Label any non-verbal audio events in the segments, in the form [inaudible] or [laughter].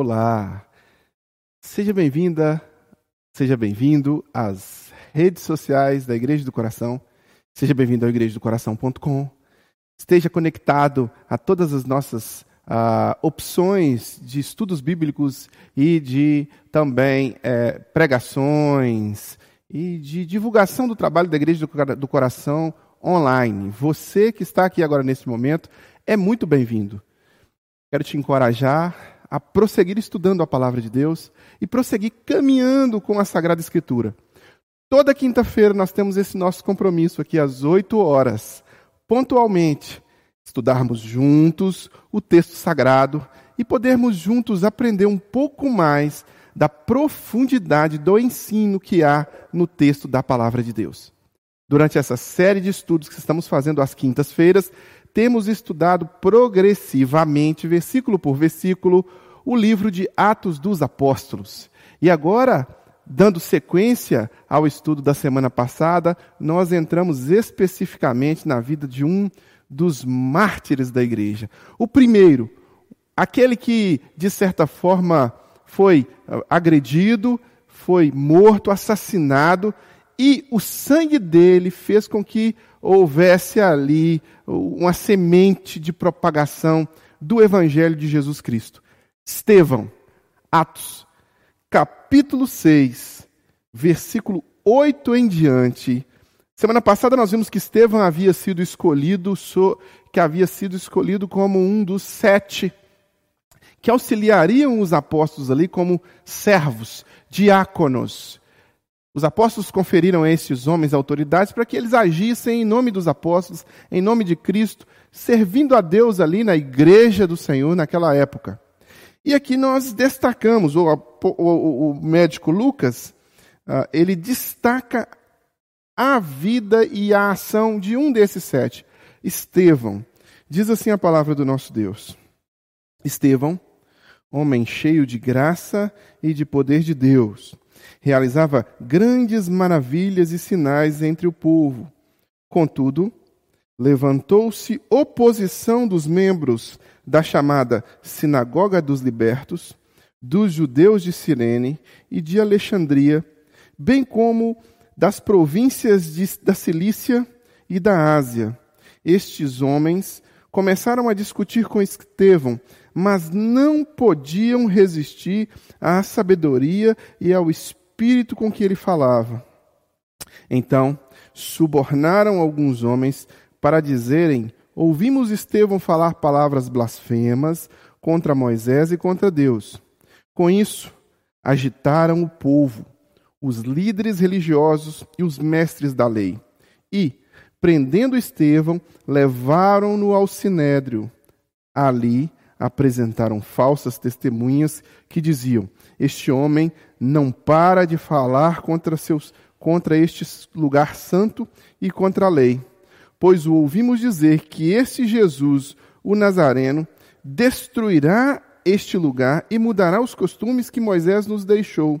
Olá, seja bem-vinda, seja bem-vindo às redes sociais da Igreja do Coração, seja bem-vindo ao igrejadocoração.com, esteja conectado a todas as nossas uh, opções de estudos bíblicos e de também é, pregações e de divulgação do trabalho da Igreja do Coração online. Você que está aqui agora nesse momento é muito bem-vindo. Quero te encorajar a prosseguir estudando a palavra de Deus e prosseguir caminhando com a Sagrada Escritura. Toda quinta-feira nós temos esse nosso compromisso aqui às 8 horas, pontualmente, estudarmos juntos o texto sagrado e podermos juntos aprender um pouco mais da profundidade do ensino que há no texto da palavra de Deus. Durante essa série de estudos que estamos fazendo às quintas-feiras, temos estudado progressivamente, versículo por versículo, o livro de Atos dos Apóstolos. E agora, dando sequência ao estudo da semana passada, nós entramos especificamente na vida de um dos mártires da igreja. O primeiro, aquele que, de certa forma, foi ah, agredido, foi morto, assassinado, e o sangue dele fez com que houvesse ali uma semente de propagação do Evangelho de Jesus Cristo. Estevão, Atos, capítulo 6, versículo 8 em diante. Semana passada nós vimos que Estevão havia sido escolhido, que havia sido escolhido como um dos sete que auxiliariam os apóstolos ali como servos, diáconos. Os apóstolos conferiram a esses homens autoridades para que eles agissem em nome dos apóstolos, em nome de Cristo, servindo a Deus ali na igreja do Senhor naquela época. E aqui nós destacamos, o, o, o médico Lucas, uh, ele destaca a vida e a ação de um desses sete, Estevão. Diz assim a palavra do nosso Deus. Estevão, homem cheio de graça e de poder de Deus, realizava grandes maravilhas e sinais entre o povo. Contudo, levantou-se oposição dos membros da chamada Sinagoga dos Libertos, dos judeus de Cirene e de Alexandria, bem como das províncias de, da Cilícia e da Ásia. Estes homens começaram a discutir com Estevão, mas não podiam resistir à sabedoria e ao espírito com que ele falava. Então, subornaram alguns homens para dizerem: Ouvimos Estevão falar palavras blasfemas contra Moisés e contra Deus. Com isso, agitaram o povo, os líderes religiosos e os mestres da lei. E, prendendo Estevão, levaram-no ao sinédrio. Ali apresentaram falsas testemunhas que diziam: Este homem não para de falar contra seus contra este lugar santo e contra a lei pois o ouvimos dizer que este Jesus, o Nazareno, destruirá este lugar e mudará os costumes que Moisés nos deixou.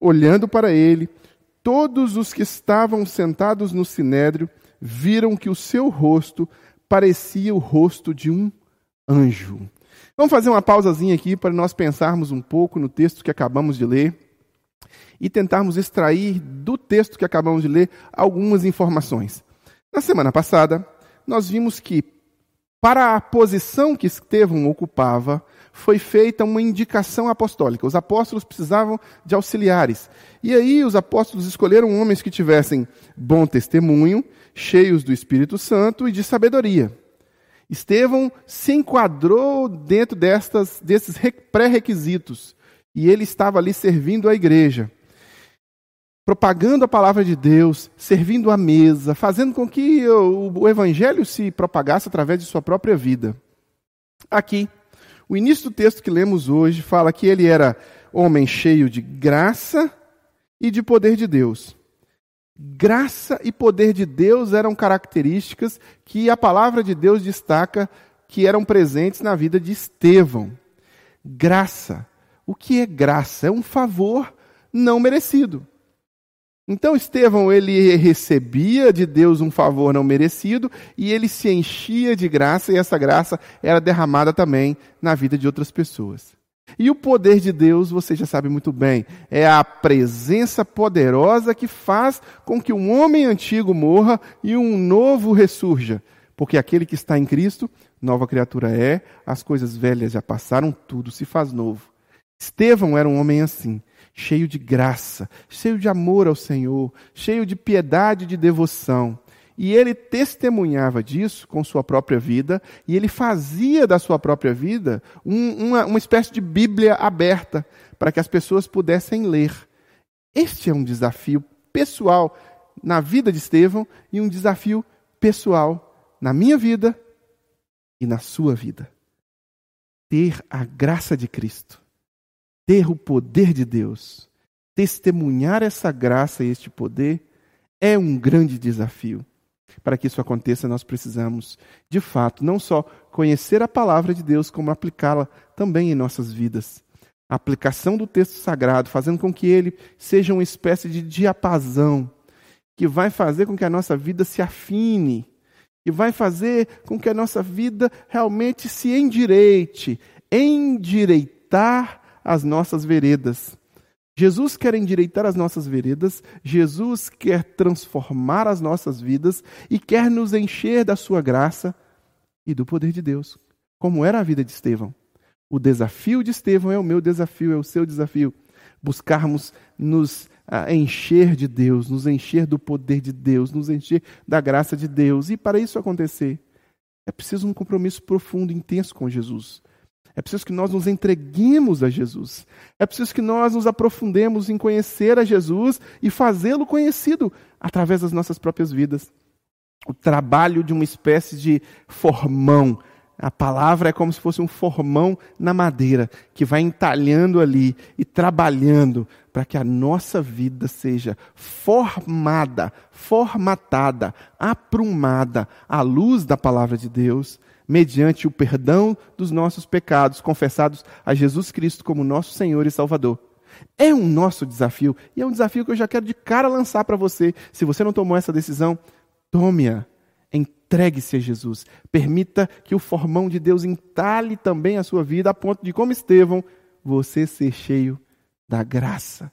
Olhando para ele, todos os que estavam sentados no sinédrio viram que o seu rosto parecia o rosto de um anjo. Vamos fazer uma pausazinha aqui para nós pensarmos um pouco no texto que acabamos de ler e tentarmos extrair do texto que acabamos de ler algumas informações. Na semana passada, nós vimos que, para a posição que Estevão ocupava, foi feita uma indicação apostólica. Os apóstolos precisavam de auxiliares. E aí os apóstolos escolheram homens que tivessem bom testemunho, cheios do Espírito Santo e de sabedoria. Estevão se enquadrou dentro destas, desses pré-requisitos. E ele estava ali servindo a igreja propagando a palavra de Deus, servindo à mesa, fazendo com que o, o evangelho se propagasse através de sua própria vida. Aqui, o início do texto que lemos hoje fala que ele era homem cheio de graça e de poder de Deus. Graça e poder de Deus eram características que a palavra de Deus destaca que eram presentes na vida de Estevão. Graça. O que é graça? É um favor não merecido. Então Estevão ele recebia de Deus um favor não merecido e ele se enchia de graça e essa graça era derramada também na vida de outras pessoas. E o poder de Deus, você já sabe muito bem, é a presença poderosa que faz com que um homem antigo morra e um novo ressurja. Porque aquele que está em Cristo, nova criatura é, as coisas velhas já passaram, tudo se faz novo. Estevão era um homem assim, cheio de graça, cheio de amor ao Senhor, cheio de piedade e de devoção. E ele testemunhava disso com sua própria vida, e ele fazia da sua própria vida um, uma, uma espécie de Bíblia aberta para que as pessoas pudessem ler. Este é um desafio pessoal na vida de Estevão e um desafio pessoal na minha vida e na sua vida. Ter a graça de Cristo, ter o poder de Deus, testemunhar essa graça e este poder é um grande desafio. Para que isso aconteça, nós precisamos, de fato, não só conhecer a palavra de Deus, como aplicá-la também em nossas vidas. A aplicação do texto sagrado, fazendo com que ele seja uma espécie de diapasão, que vai fazer com que a nossa vida se afine, e vai fazer com que a nossa vida realmente se endireite, endireitar as nossas veredas. Jesus quer endireitar as nossas veredas, Jesus quer transformar as nossas vidas e quer nos encher da sua graça e do poder de Deus, como era a vida de Estevão. O desafio de Estevão é o meu desafio, é o seu desafio. Buscarmos nos ah, encher de Deus, nos encher do poder de Deus, nos encher da graça de Deus. E para isso acontecer, é preciso um compromisso profundo, intenso com Jesus. É preciso que nós nos entreguemos a Jesus. É preciso que nós nos aprofundemos em conhecer a Jesus e fazê-lo conhecido através das nossas próprias vidas. O trabalho de uma espécie de formão. A palavra é como se fosse um formão na madeira, que vai entalhando ali e trabalhando para que a nossa vida seja formada, formatada, aprumada à luz da palavra de Deus mediante o perdão dos nossos pecados, confessados a Jesus Cristo como nosso Senhor e Salvador. É um nosso desafio e é um desafio que eu já quero de cara lançar para você. Se você não tomou essa decisão, tome-a. Entregue-se a Jesus. Permita que o formão de Deus entale também a sua vida, a ponto de, como Estevão, você ser cheio da graça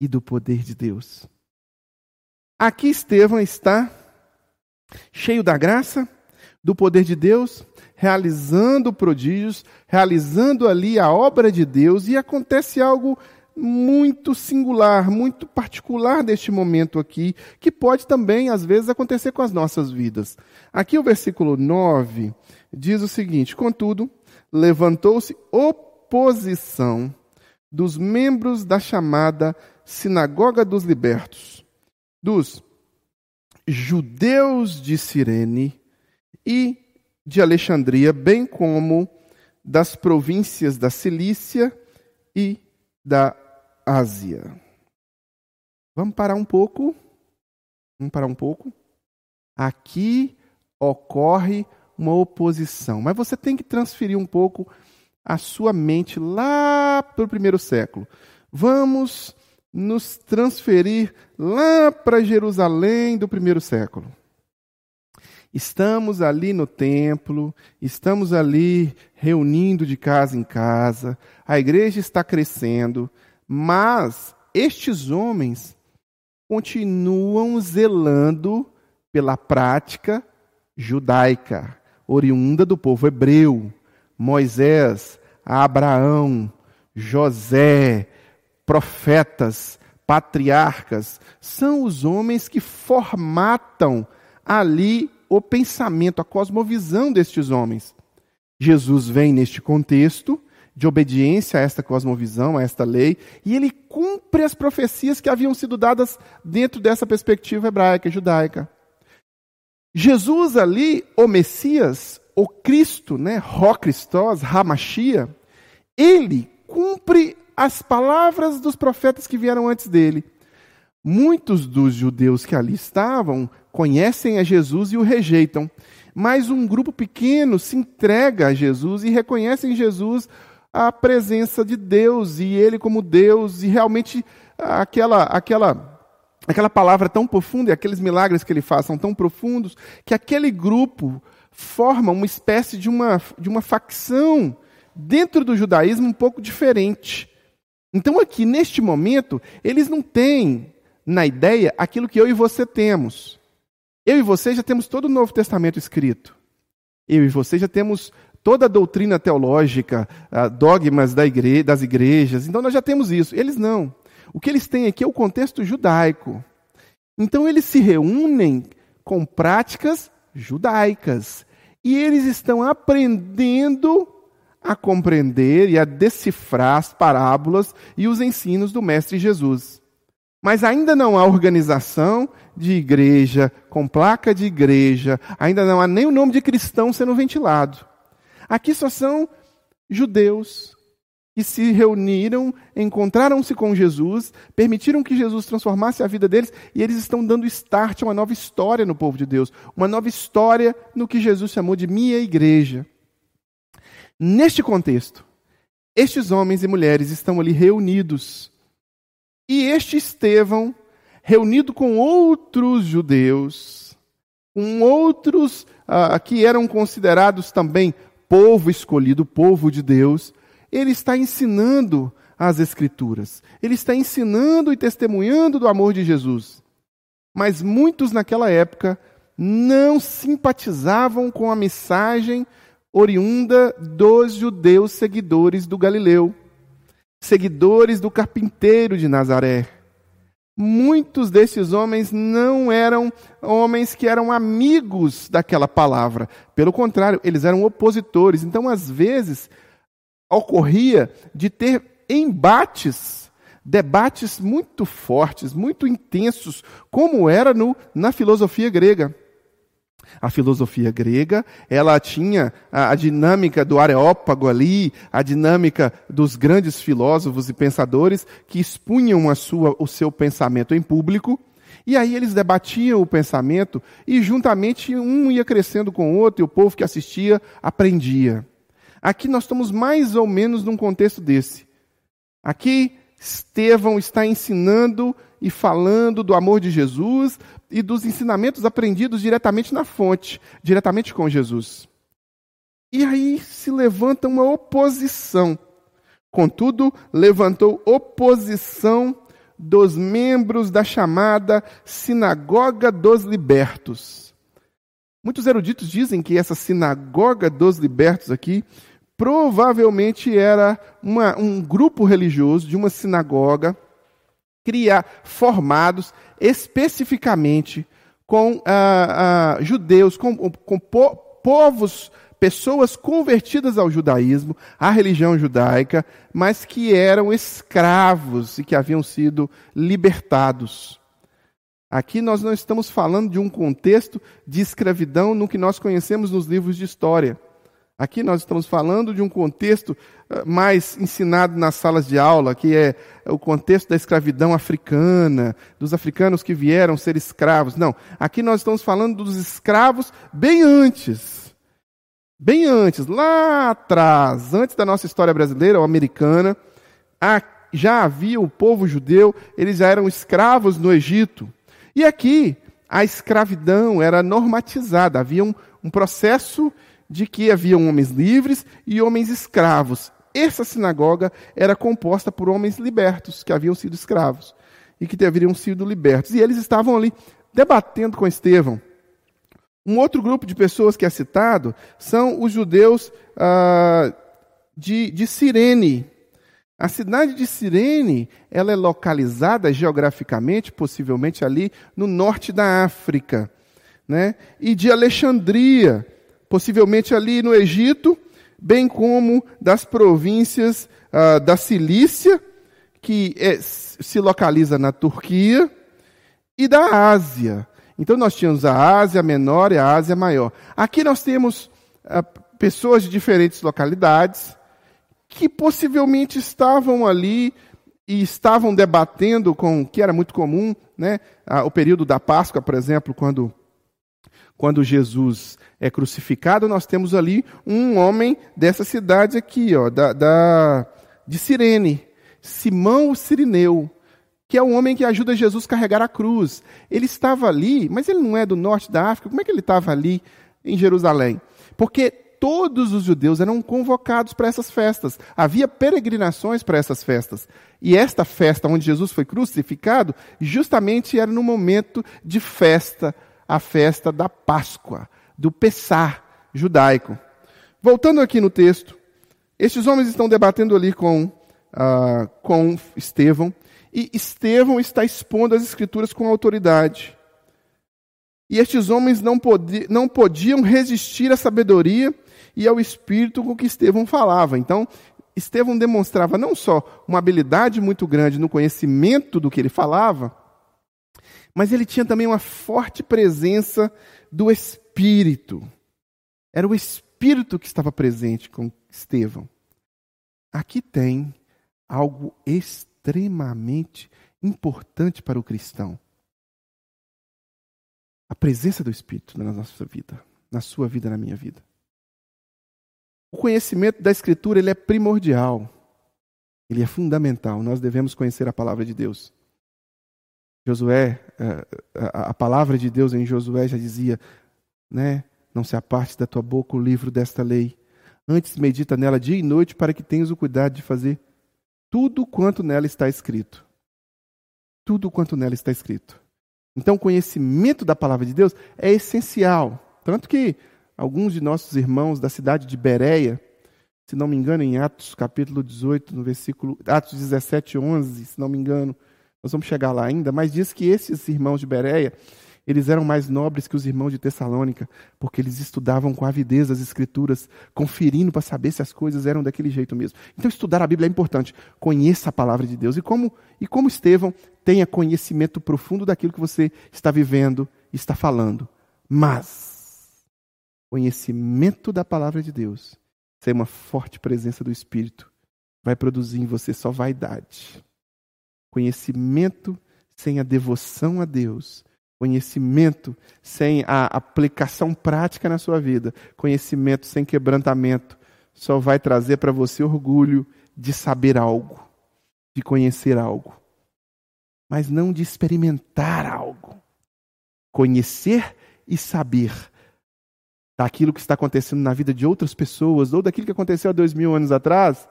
e do poder de Deus. Aqui Estevão está cheio da graça do poder de Deus, realizando prodígios, realizando ali a obra de Deus, e acontece algo muito singular, muito particular deste momento aqui, que pode também, às vezes, acontecer com as nossas vidas. Aqui o versículo 9 diz o seguinte: Contudo, levantou-se oposição dos membros da chamada Sinagoga dos Libertos, dos judeus de Cirene e de Alexandria, bem como das províncias da Cilícia e da Ásia. Vamos parar um pouco. Vamos parar um pouco. Aqui ocorre uma oposição, mas você tem que transferir um pouco a sua mente lá para o primeiro século. Vamos nos transferir lá para Jerusalém do primeiro século. Estamos ali no templo, estamos ali reunindo de casa em casa, a igreja está crescendo, mas estes homens continuam zelando pela prática judaica, oriunda do povo hebreu. Moisés, Abraão, José, profetas, patriarcas, são os homens que formatam ali o pensamento, a cosmovisão destes homens. Jesus vem neste contexto de obediência a esta cosmovisão, a esta lei, e ele cumpre as profecias que haviam sido dadas dentro dessa perspectiva hebraica, judaica. Jesus ali, o Messias, o Cristo, né, Ró Christos, Hamashia, ele cumpre as palavras dos profetas que vieram antes dele. Muitos dos judeus que ali estavam conhecem a Jesus e o rejeitam, mas um grupo pequeno se entrega a Jesus e reconhece em Jesus a presença de Deus e ele como Deus e realmente aquela aquela aquela palavra tão profunda e aqueles milagres que ele faz são tão profundos que aquele grupo forma uma espécie de uma, de uma facção dentro do judaísmo um pouco diferente. Então, aqui, neste momento, eles não têm na ideia aquilo que eu e você temos. Eu e você já temos todo o Novo Testamento escrito. Eu e você já temos toda a doutrina teológica, dogmas da igre das igrejas. Então, nós já temos isso. Eles não. O que eles têm aqui é o contexto judaico. Então, eles se reúnem com práticas judaicas. E eles estão aprendendo a compreender e a decifrar as parábolas e os ensinos do Mestre Jesus. Mas ainda não há organização de igreja, com placa de igreja, ainda não há nem o nome de cristão sendo ventilado. Aqui só são judeus que se reuniram, encontraram-se com Jesus, permitiram que Jesus transformasse a vida deles e eles estão dando start a uma nova história no povo de Deus, uma nova história no que Jesus chamou de minha igreja. Neste contexto, estes homens e mulheres estão ali reunidos. E este Estevão, reunido com outros judeus, com outros uh, que eram considerados também povo escolhido, povo de Deus, ele está ensinando as Escrituras. Ele está ensinando e testemunhando do amor de Jesus. Mas muitos naquela época não simpatizavam com a mensagem oriunda dos judeus seguidores do Galileu, seguidores do carpinteiro de Nazaré. Muitos desses homens não eram homens que eram amigos daquela palavra. Pelo contrário, eles eram opositores. Então, às vezes, ocorria de ter embates, debates muito fortes, muito intensos, como era no, na filosofia grega. A filosofia grega, ela tinha a, a, dinâmica do areópago ali, a dinâmica dos grandes filósofos e pensadores que expunham a sua, o seu pensamento em público, e aí eles debatiam o pensamento e juntamente um ia crescendo com o outro e o povo que assistia aprendia. Aqui nós estamos mais ou menos num contexto desse. Aqui Estevão está ensinando e falando do amor de Jesus e dos ensinamentos aprendidos diretamente na fonte, diretamente com Jesus. E aí se levanta uma oposição. Contudo, levantou oposição dos membros da chamada Sinagoga dos Libertos. Muitos eruditos dizem que essa Sinagoga dos Libertos aqui provavelmente era uma, um grupo religioso de uma sinagoga criar, formados especificamente com ah, ah, judeus, com, com po povos, pessoas convertidas ao judaísmo, à religião judaica, mas que eram escravos e que haviam sido libertados. Aqui nós não estamos falando de um contexto de escravidão no que nós conhecemos nos livros de história. Aqui nós estamos falando de um contexto eh, mais ensinado nas salas de aula, que é o contexto da escravidão africana, dos africanos que vieram ser escravos. Não, aqui nós estamos falando dos escravos bem antes. Bem antes, lá atrás, antes da nossa história brasileira ou americana, já havia o povo judeu, eles já eram escravos no Egito. E aqui a escravidão era normatizada, havia um, um processo de que havia homens livres e homens escravos. Essa sinagoga era composta por homens libertos, que haviam sido escravos e que deveriam sido libertos. E eles estavam ali debatendo com Estevão. Um outro grupo de pessoas que é citado são os judeus ah, de, de Cirene. A cidade de Cirene ela é localizada geograficamente, possivelmente ali no norte da África. Né? E de Alexandria, possivelmente ali no Egito, bem como das províncias uh, da Cilícia, que é, se localiza na Turquia, e da Ásia. Então nós tínhamos a Ásia menor e a Ásia maior. Aqui nós temos uh, pessoas de diferentes localidades que possivelmente estavam ali e estavam debatendo com o que era muito comum, né? Ah, o período da Páscoa, por exemplo, quando quando Jesus é crucificado, nós temos ali um homem dessa cidade aqui, ó, da, da de Cirene, Simão o Sirineu, que é o homem que ajuda Jesus a carregar a cruz. Ele estava ali, mas ele não é do norte da África, como é que ele estava ali em Jerusalém? Porque todos os judeus eram convocados para essas festas. Havia peregrinações para essas festas. E esta festa onde Jesus foi crucificado, justamente era no momento de festa, a festa da Páscoa, do Pessar judaico. Voltando aqui no texto, estes homens estão debatendo ali com, uh, com Estevão, e Estevão está expondo as Escrituras com autoridade. E estes homens não, podi não podiam resistir à sabedoria e ao espírito com que Estevão falava. Então, Estevão demonstrava não só uma habilidade muito grande no conhecimento do que ele falava, mas ele tinha também uma forte presença do Espírito. Era o Espírito que estava presente com Estevão. Aqui tem algo extremamente importante para o cristão a presença do Espírito na nossa vida, na sua vida, na minha vida. O conhecimento da Escritura ele é primordial, ele é fundamental. Nós devemos conhecer a palavra de Deus. Josué, eh, a palavra de Deus em Josué já dizia, né? Não se aparte da tua boca o livro desta lei. Antes medita nela dia e noite para que tenhas o cuidado de fazer tudo quanto nela está escrito. Tudo quanto nela está escrito. Então, o conhecimento da palavra de Deus é essencial. Tanto que alguns de nossos irmãos da cidade de Bereia, se não me engano, em Atos capítulo 18, no versículo. Atos 17, 11, se não me engano, nós vamos chegar lá ainda, mas diz que esses irmãos de Bereia, eles eram mais nobres que os irmãos de Tessalônica, porque eles estudavam com avidez as Escrituras, conferindo para saber se as coisas eram daquele jeito mesmo. Então, estudar a Bíblia é importante. Conheça a palavra de Deus. E como, e como Estevão, tenha conhecimento profundo daquilo que você está vivendo e está falando. Mas, conhecimento da palavra de Deus, sem uma forte presença do Espírito, vai produzir em você só vaidade. Conhecimento sem a devoção a Deus Conhecimento sem a aplicação prática na sua vida, conhecimento sem quebrantamento, só vai trazer para você orgulho de saber algo, de conhecer algo, mas não de experimentar algo. Conhecer e saber daquilo que está acontecendo na vida de outras pessoas ou daquilo que aconteceu há dois mil anos atrás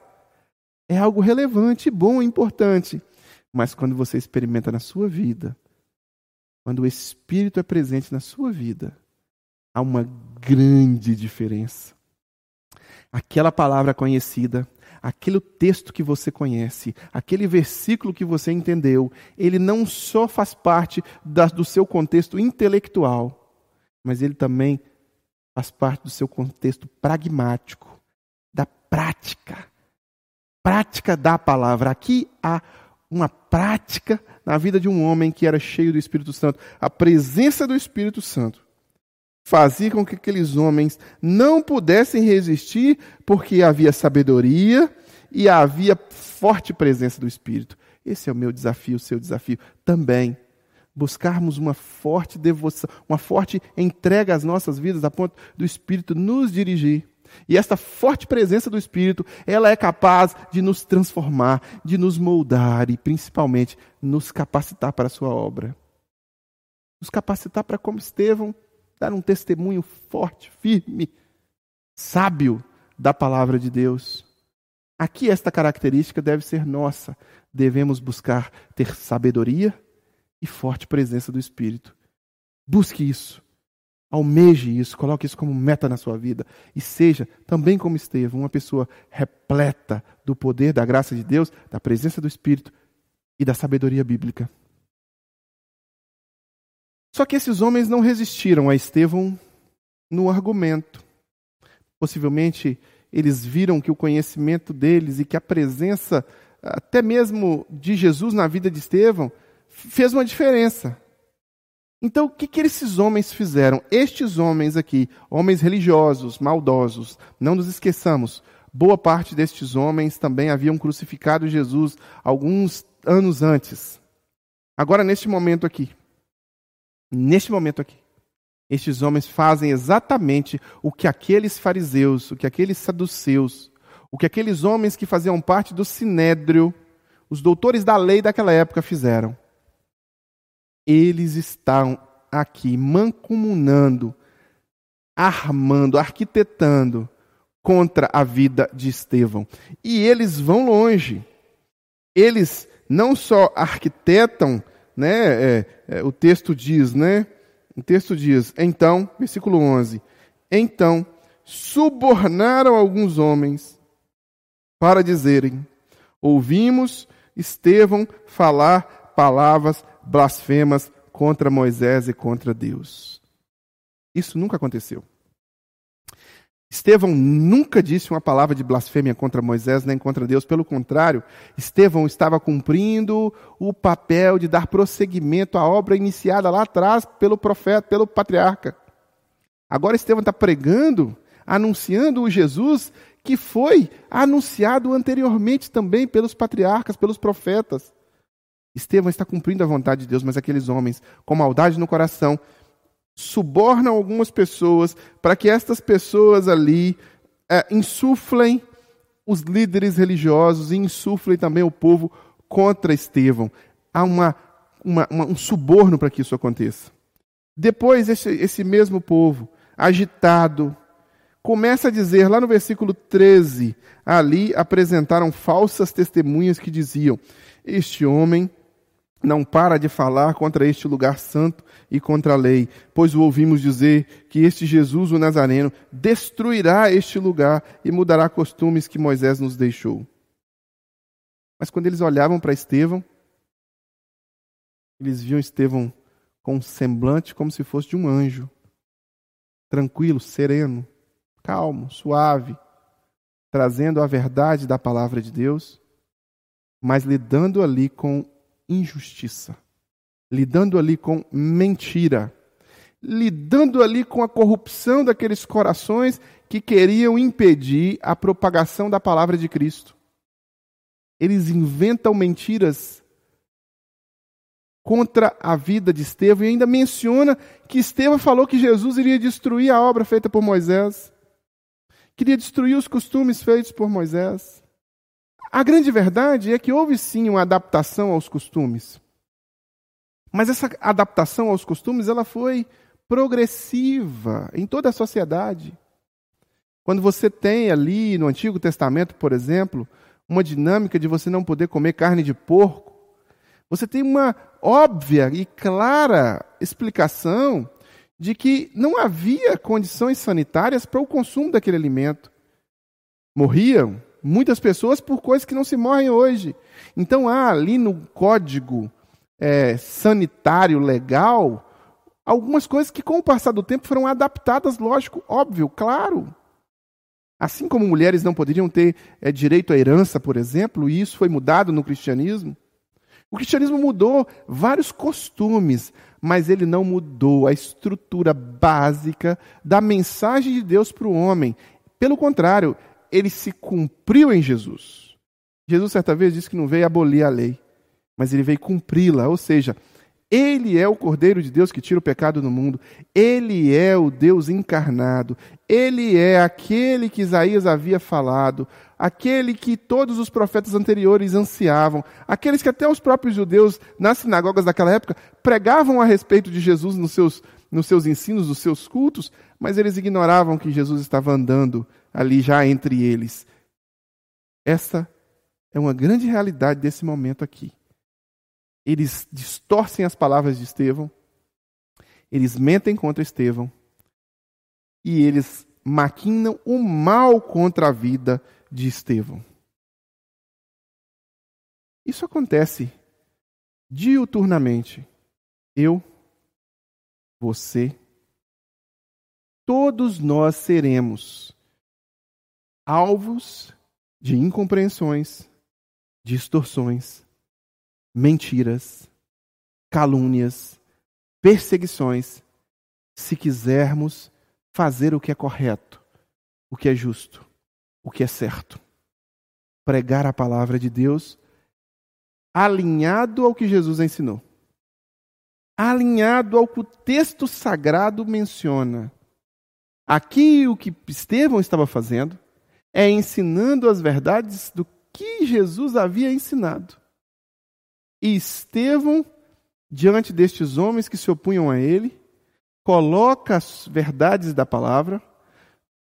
é algo relevante, bom, importante. Mas quando você experimenta na sua vida, quando o Espírito é presente na sua vida, há uma grande diferença. Aquela palavra conhecida, aquele texto que você conhece, aquele versículo que você entendeu, ele não só faz parte do seu contexto intelectual, mas ele também faz parte do seu contexto pragmático, da prática. Prática da palavra. Aqui há uma prática na vida de um homem que era cheio do Espírito Santo. A presença do Espírito Santo fazia com que aqueles homens não pudessem resistir, porque havia sabedoria e havia forte presença do Espírito. Esse é o meu desafio, o seu desafio também. Buscarmos uma forte devoção, uma forte entrega às nossas vidas, a ponto do Espírito nos dirigir. E esta forte presença do Espírito, ela é capaz de nos transformar, de nos moldar e principalmente nos capacitar para a sua obra. Nos capacitar para, como Estevão, dar um testemunho forte, firme, sábio da palavra de Deus. Aqui esta característica deve ser nossa. Devemos buscar ter sabedoria e forte presença do Espírito. Busque isso. Almeje isso, coloque isso como meta na sua vida e seja, também como Estevão, uma pessoa repleta do poder, da graça de Deus, da presença do Espírito e da sabedoria bíblica. Só que esses homens não resistiram a Estevão no argumento. Possivelmente eles viram que o conhecimento deles e que a presença, até mesmo de Jesus na vida de Estevão, fez uma diferença. Então, o que, que esses homens fizeram? Estes homens aqui, homens religiosos, maldosos, não nos esqueçamos, boa parte destes homens também haviam crucificado Jesus alguns anos antes. Agora, neste momento aqui, neste momento aqui, estes homens fazem exatamente o que aqueles fariseus, o que aqueles saduceus, o que aqueles homens que faziam parte do sinédrio, os doutores da lei daquela época fizeram eles estão aqui mancomunando, armando, arquitetando contra a vida de Estevão. E eles vão longe. Eles não só arquitetam, né, é, é, o texto diz, né? O texto diz, então, versículo 11: Então subornaram alguns homens para dizerem: Ouvimos Estevão falar palavras blasfemas contra Moisés e contra Deus. Isso nunca aconteceu. Estevão nunca disse uma palavra de blasfêmia contra Moisés nem contra Deus, pelo contrário, Estevão estava cumprindo o papel de dar prosseguimento à obra iniciada lá atrás pelo profeta, pelo patriarca. Agora Estevão está pregando, anunciando o Jesus que foi anunciado anteriormente também pelos patriarcas, pelos profetas. Estevão está cumprindo a vontade de Deus, mas aqueles homens com maldade no coração subornam algumas pessoas para que estas pessoas ali é, insuflem os líderes religiosos e insuflem também o povo contra Estevão. Há uma, uma, uma, um suborno para que isso aconteça. Depois, esse, esse mesmo povo, agitado, começa a dizer, lá no versículo 13, ali apresentaram falsas testemunhas que diziam: Este homem não para de falar contra este lugar santo e contra a lei, pois o ouvimos dizer que este Jesus, o Nazareno, destruirá este lugar e mudará costumes que Moisés nos deixou. Mas quando eles olhavam para Estevão, eles viam Estevão com um semblante como se fosse de um anjo, tranquilo, sereno, calmo, suave, trazendo a verdade da palavra de Deus, mas lidando ali com injustiça, lidando ali com mentira, lidando ali com a corrupção daqueles corações que queriam impedir a propagação da palavra de Cristo. Eles inventam mentiras contra a vida de Estevão e ainda menciona que Estevão falou que Jesus iria destruir a obra feita por Moisés, queria destruir os costumes feitos por Moisés. A grande verdade é que houve sim uma adaptação aos costumes. Mas essa adaptação aos costumes ela foi progressiva em toda a sociedade. Quando você tem ali no Antigo Testamento, por exemplo, uma dinâmica de você não poder comer carne de porco, você tem uma óbvia e clara explicação de que não havia condições sanitárias para o consumo daquele alimento. Morriam muitas pessoas por coisas que não se morrem hoje. Então há ali no código é, sanitário legal algumas coisas que, com o passar do tempo, foram adaptadas, lógico, óbvio, claro. Assim como mulheres não poderiam ter é, direito à herança, por exemplo, e isso foi mudado no cristianismo. O cristianismo mudou vários costumes, mas ele não mudou a estrutura básica da mensagem de Deus para o homem. Pelo contrário, ele se cumpriu em Jesus. Jesus, certa vez, disse que não veio abolir a lei, mas ele veio cumpri-la, ou seja, ele é o Cordeiro de Deus que tira o pecado do mundo. Ele é o Deus encarnado. Ele é aquele que Isaías havia falado, aquele que todos os profetas anteriores ansiavam, aqueles que até os próprios judeus nas sinagogas daquela época pregavam a respeito de Jesus nos seus, nos seus ensinos, nos seus cultos, mas eles ignoravam que Jesus estava andando ali já entre eles. Essa é uma grande realidade desse momento aqui. Eles distorcem as palavras de Estevão, eles mentem contra Estevão e eles maquinam o mal contra a vida de Estevão. Isso acontece diuturnamente. Eu, você, todos nós seremos alvos de incompreensões, distorções, mentiras, calúnias, perseguições, se quisermos fazer o que é correto, o que é justo, o que é certo. Pregar a palavra de Deus alinhado ao que Jesus ensinou. Alinhado ao que o texto sagrado menciona. Aqui o que Estevão estava fazendo é ensinando as verdades do que Jesus havia ensinado. E Estevão, diante destes homens que se opunham a ele, coloca as verdades da palavra,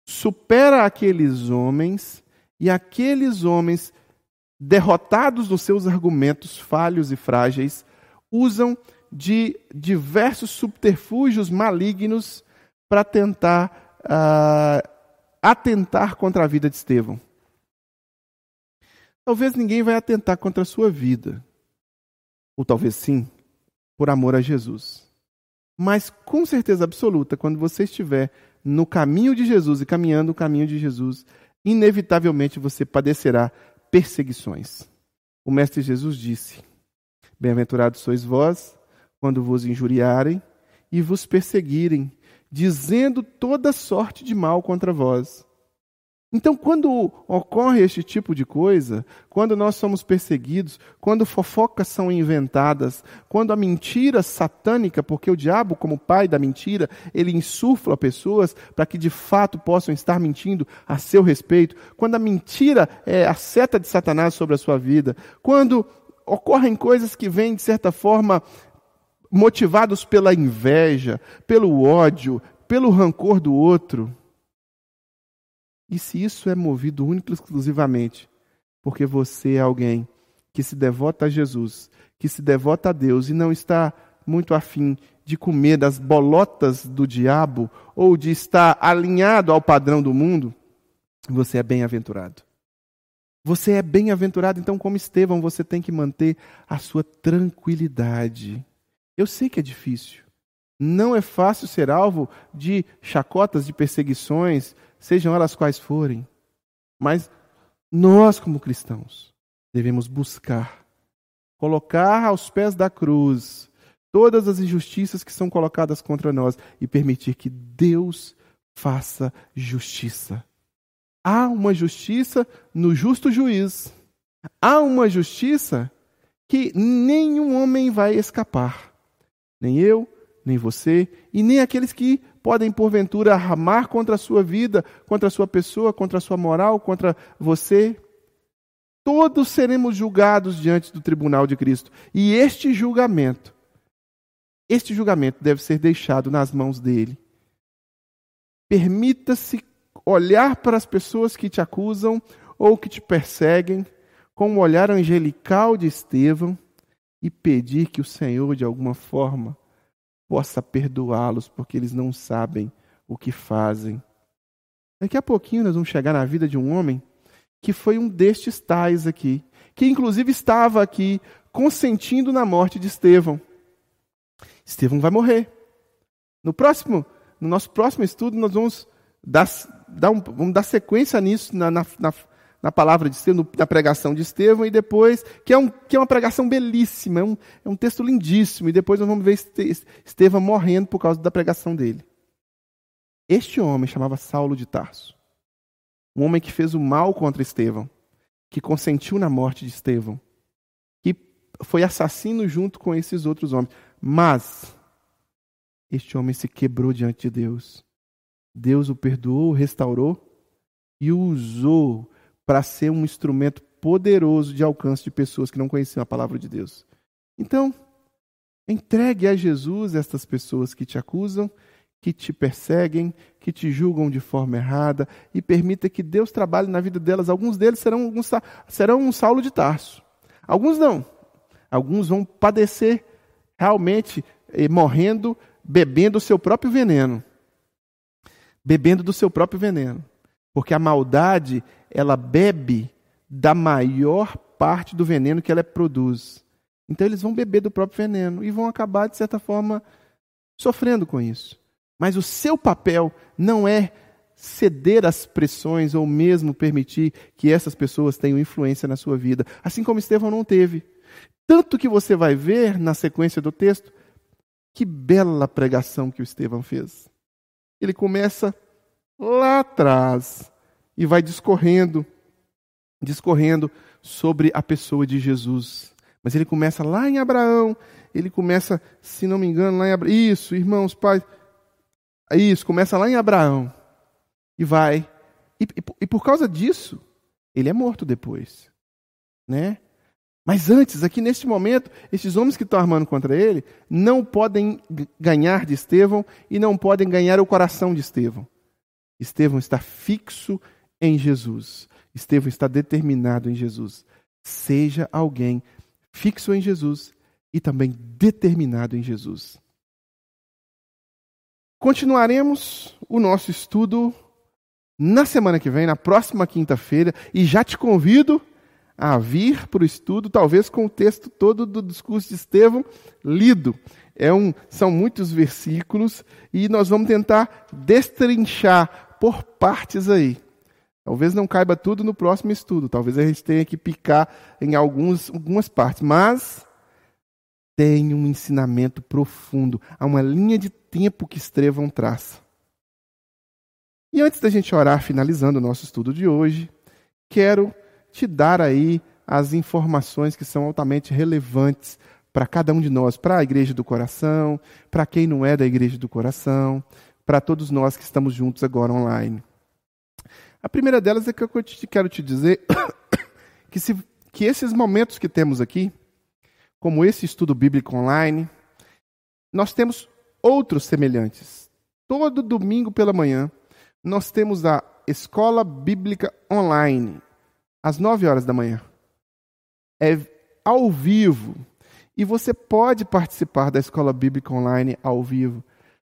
supera aqueles homens e aqueles homens, derrotados nos seus argumentos falhos e frágeis, usam de diversos subterfúgios malignos para tentar uh, atentar contra a vida de Estevão. Talvez ninguém vai atentar contra a sua vida, ou talvez sim, por amor a Jesus. Mas com certeza absoluta, quando você estiver no caminho de Jesus e caminhando o caminho de Jesus, inevitavelmente você padecerá perseguições. O Mestre Jesus disse: Bem-aventurados sois vós quando vos injuriarem e vos perseguirem, dizendo toda sorte de mal contra vós. Então, quando ocorre este tipo de coisa, quando nós somos perseguidos, quando fofocas são inventadas, quando a mentira satânica, porque o diabo, como pai da mentira, ele insufla pessoas para que de fato possam estar mentindo a seu respeito, quando a mentira é a seta de Satanás sobre a sua vida, quando ocorrem coisas que vêm, de certa forma, motivados pela inveja, pelo ódio, pelo rancor do outro e se isso é movido único e exclusivamente porque você é alguém que se devota a Jesus, que se devota a Deus e não está muito afim de comer das bolotas do diabo ou de estar alinhado ao padrão do mundo, você é bem-aventurado. Você é bem-aventurado, então, como Estevão, você tem que manter a sua tranquilidade. Eu sei que é difícil. Não é fácil ser alvo de chacotas, de perseguições, sejam elas quais forem. Mas nós, como cristãos, devemos buscar, colocar aos pés da cruz todas as injustiças que são colocadas contra nós e permitir que Deus faça justiça. Há uma justiça no justo juiz. Há uma justiça que nenhum homem vai escapar. Nem eu, nem você, e nem aqueles que podem, porventura, armar contra a sua vida, contra a sua pessoa, contra a sua moral, contra você. Todos seremos julgados diante do tribunal de Cristo. E este julgamento, este julgamento deve ser deixado nas mãos dele. Permita-se olhar para as pessoas que te acusam ou que te perseguem com um olhar angelical de Estevão e pedir que o Senhor, de alguma forma, possa perdoá-los, porque eles não sabem o que fazem. Daqui a pouquinho nós vamos chegar na vida de um homem que foi um destes tais aqui, que inclusive estava aqui consentindo na morte de Estevão. Estevão vai morrer. No próximo, no nosso próximo estudo, nós vamos dar, dar um, vamos dar sequência nisso na, na, na na palavra de Estevão, na pregação de Estevão, e depois, que é, um, que é uma pregação belíssima, é um, é um texto lindíssimo, e depois nós vamos ver Estevão morrendo por causa da pregação dele. Este homem chamava Saulo de Tarso, um homem que fez o mal contra Estevão, que consentiu na morte de Estevão, que foi assassino junto com esses outros homens, mas este homem se quebrou diante de Deus. Deus o perdoou, o restaurou e o usou para ser um instrumento poderoso de alcance de pessoas que não conheciam a palavra de Deus. Então, entregue a Jesus estas pessoas que te acusam, que te perseguem, que te julgam de forma errada e permita que Deus trabalhe na vida delas. Alguns deles serão, serão um Saulo de Tarso. Alguns não. Alguns vão padecer realmente eh, morrendo, bebendo o seu próprio veneno. Bebendo do seu próprio veneno. Porque a maldade, ela bebe da maior parte do veneno que ela produz. Então eles vão beber do próprio veneno e vão acabar, de certa forma, sofrendo com isso. Mas o seu papel não é ceder às pressões ou mesmo permitir que essas pessoas tenham influência na sua vida, assim como Estevão não teve. Tanto que você vai ver na sequência do texto que bela pregação que o Estevão fez. Ele começa lá atrás e vai discorrendo, discorrendo sobre a pessoa de Jesus. Mas ele começa lá em Abraão, ele começa, se não me engano, lá em Abraão. Isso, irmãos, pais. Isso, começa lá em Abraão. E vai. E, e, e por causa disso, ele é morto depois. Né? Mas antes, aqui neste momento, esses homens que estão armando contra ele não podem ganhar de Estevão e não podem ganhar o coração de Estevão. Estevão está fixo em Jesus. Estevão está determinado em Jesus. Seja alguém fixo em Jesus e também determinado em Jesus. Continuaremos o nosso estudo na semana que vem, na próxima quinta-feira, e já te convido a vir para o estudo, talvez com o texto todo do discurso de Estevão lido. É um, são muitos versículos e nós vamos tentar destrinchar por partes aí. Talvez não caiba tudo no próximo estudo, talvez a gente tenha que picar em alguns, algumas partes, mas tem um ensinamento profundo, há uma linha de tempo que Estevão traça. E antes da gente orar, finalizando o nosso estudo de hoje, quero te dar aí as informações que são altamente relevantes para cada um de nós, para a igreja do coração, para quem não é da igreja do coração, para todos nós que estamos juntos agora online. A primeira delas é que eu quero te dizer [coughs] que, se, que esses momentos que temos aqui, como esse estudo bíblico online, nós temos outros semelhantes. Todo domingo pela manhã, nós temos a Escola Bíblica Online, às 9 horas da manhã. É ao vivo. E você pode participar da Escola Bíblica Online ao vivo,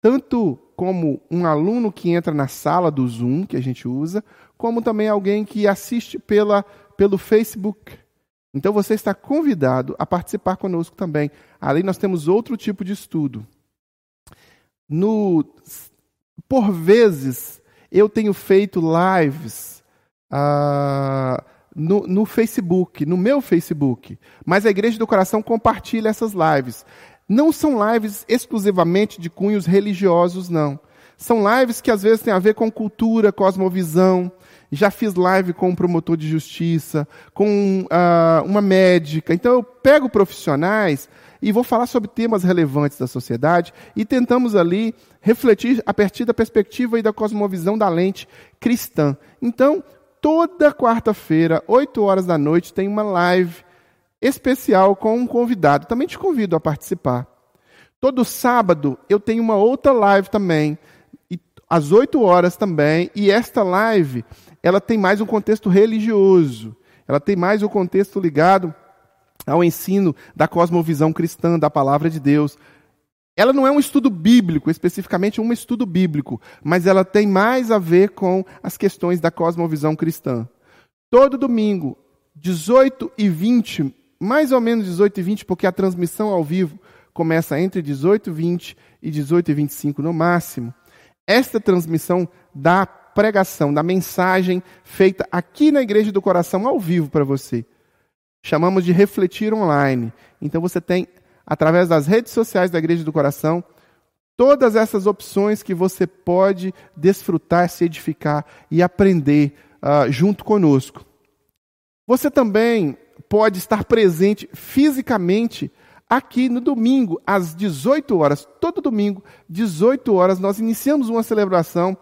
tanto como um aluno que entra na sala do Zoom, que a gente usa, como também alguém que assiste pela, pelo Facebook. Então você está convidado a participar conosco também. Ali nós temos outro tipo de estudo. No, por vezes, eu tenho feito lives uh, no, no Facebook, no meu Facebook, mas a Igreja do Coração compartilha essas lives. Não são lives exclusivamente de cunhos religiosos, não. São lives que às vezes têm a ver com cultura, cosmovisão. Já fiz live com um promotor de justiça, com uh, uma médica. Então eu pego profissionais e vou falar sobre temas relevantes da sociedade e tentamos ali refletir a partir da perspectiva e da cosmovisão da lente cristã. Então, toda quarta-feira, 8 horas da noite, tem uma live especial com um convidado. Também te convido a participar. Todo sábado eu tenho uma outra live também, às 8 horas também, e esta live, ela tem mais um contexto religioso. Ela tem mais um contexto ligado ao ensino da cosmovisão cristã, da palavra de Deus. Ela não é um estudo bíblico, especificamente um estudo bíblico, mas ela tem mais a ver com as questões da cosmovisão cristã. Todo domingo, 18 e 20, mais ou menos 18 e 20, porque a transmissão ao vivo começa entre 18 e 20 e 18 e 25 no máximo. Esta transmissão da pregação, da mensagem feita aqui na Igreja do Coração ao vivo para você chamamos de refletir online. Então você tem, através das redes sociais da Igreja do Coração, todas essas opções que você pode desfrutar, se edificar e aprender uh, junto conosco. Você também pode estar presente fisicamente aqui no domingo, às 18 horas. Todo domingo, 18 horas, nós iniciamos uma celebração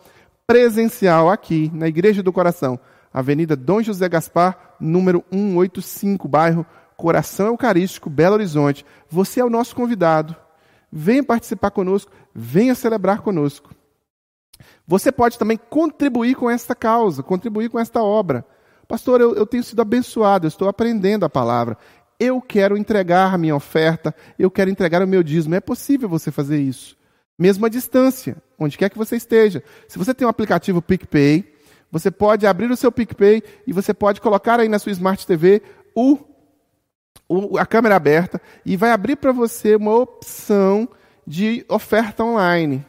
presencial aqui na Igreja do Coração. Avenida Dom José Gaspar, número 185, bairro Coração Eucarístico, Belo Horizonte. Você é o nosso convidado. Venha participar conosco, venha celebrar conosco. Você pode também contribuir com esta causa, contribuir com esta obra. Pastor, eu, eu tenho sido abençoado, eu estou aprendendo a palavra. Eu quero entregar a minha oferta, eu quero entregar o meu dízimo. É possível você fazer isso, mesmo à distância, onde quer que você esteja. Se você tem um aplicativo PicPay, você pode abrir o seu PicPay e você pode colocar aí na sua Smart TV o, o a câmera aberta e vai abrir para você uma opção de oferta online.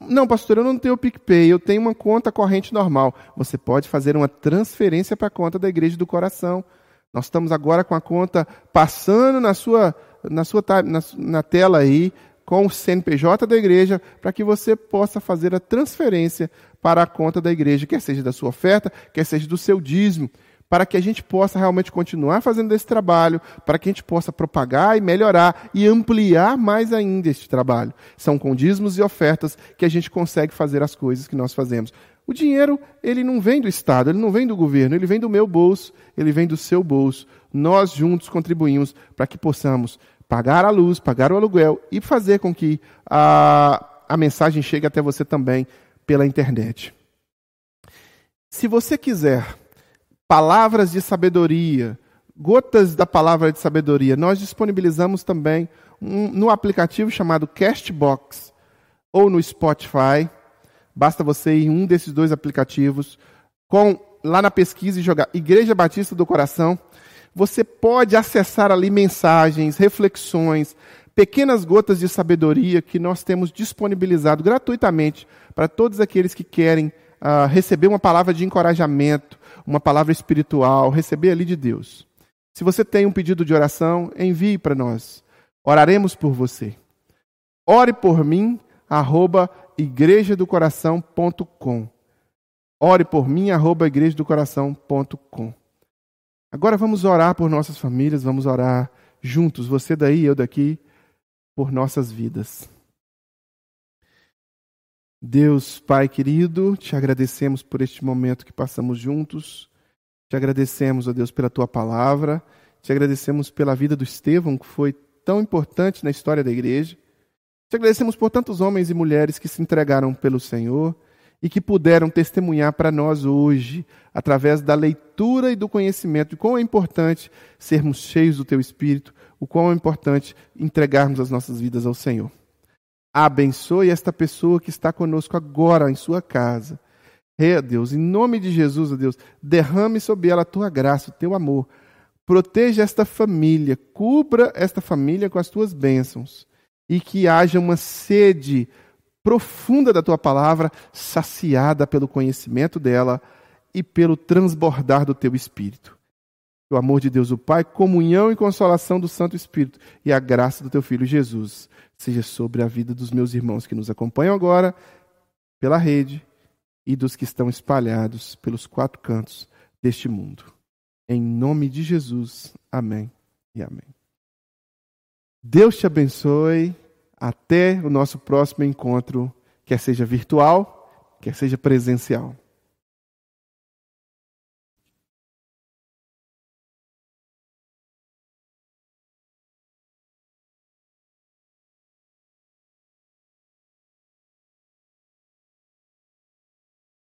Não, pastor, eu não tenho PicPay, eu tenho uma conta corrente normal. Você pode fazer uma transferência para a conta da Igreja do Coração. Nós estamos agora com a conta passando na sua, na sua na, na tela aí, com o CNPJ da igreja, para que você possa fazer a transferência para a conta da igreja, quer seja da sua oferta, quer seja do seu dízimo, para que a gente possa realmente continuar fazendo esse trabalho, para que a gente possa propagar e melhorar e ampliar mais ainda este trabalho. São com dízimos e ofertas que a gente consegue fazer as coisas que nós fazemos. O dinheiro, ele não vem do Estado, ele não vem do governo, ele vem do meu bolso, ele vem do seu bolso. Nós juntos contribuímos para que possamos pagar a luz, pagar o aluguel e fazer com que a, a mensagem chegue até você também pela internet. Se você quiser palavras de sabedoria, gotas da palavra de sabedoria, nós disponibilizamos também um, no aplicativo chamado Castbox ou no Spotify. Basta você ir em um desses dois aplicativos, com lá na pesquisa e jogar Igreja Batista do Coração. Você pode acessar ali mensagens, reflexões, pequenas gotas de sabedoria que nós temos disponibilizado gratuitamente para todos aqueles que querem receber uma palavra de encorajamento, uma palavra espiritual, receber ali de Deus. Se você tem um pedido de oração, envie para nós. Oraremos por você. Ore por mim, arroba igrejadocoração.com. Ore por mim, arroba igrejadocoração.com. Agora vamos orar por nossas famílias, vamos orar juntos, você daí, eu daqui, por nossas vidas. Deus, Pai querido, te agradecemos por este momento que passamos juntos. Te agradecemos, ó Deus, pela tua palavra. Te agradecemos pela vida do Estevão, que foi tão importante na história da igreja. Te agradecemos por tantos homens e mulheres que se entregaram pelo Senhor e que puderam testemunhar para nós hoje, através da leitura e do conhecimento, de quão é importante sermos cheios do Teu Espírito, o quão é importante entregarmos as nossas vidas ao Senhor. Abençoe esta pessoa que está conosco agora em sua casa. É, Deus, em nome de Jesus, ó Deus, derrame sobre ela a tua graça, o teu amor. Proteja esta família, cubra esta família com as tuas bênçãos e que haja uma sede profunda da tua palavra, saciada pelo conhecimento dela e pelo transbordar do teu espírito. O amor de Deus, o Pai, comunhão e consolação do Santo Espírito e a graça do teu filho Jesus seja sobre a vida dos meus irmãos que nos acompanham agora pela rede e dos que estão espalhados pelos quatro cantos deste mundo. Em nome de Jesus. Amém e amém. Deus te abençoe. Até o nosso próximo encontro, quer seja virtual, quer seja presencial.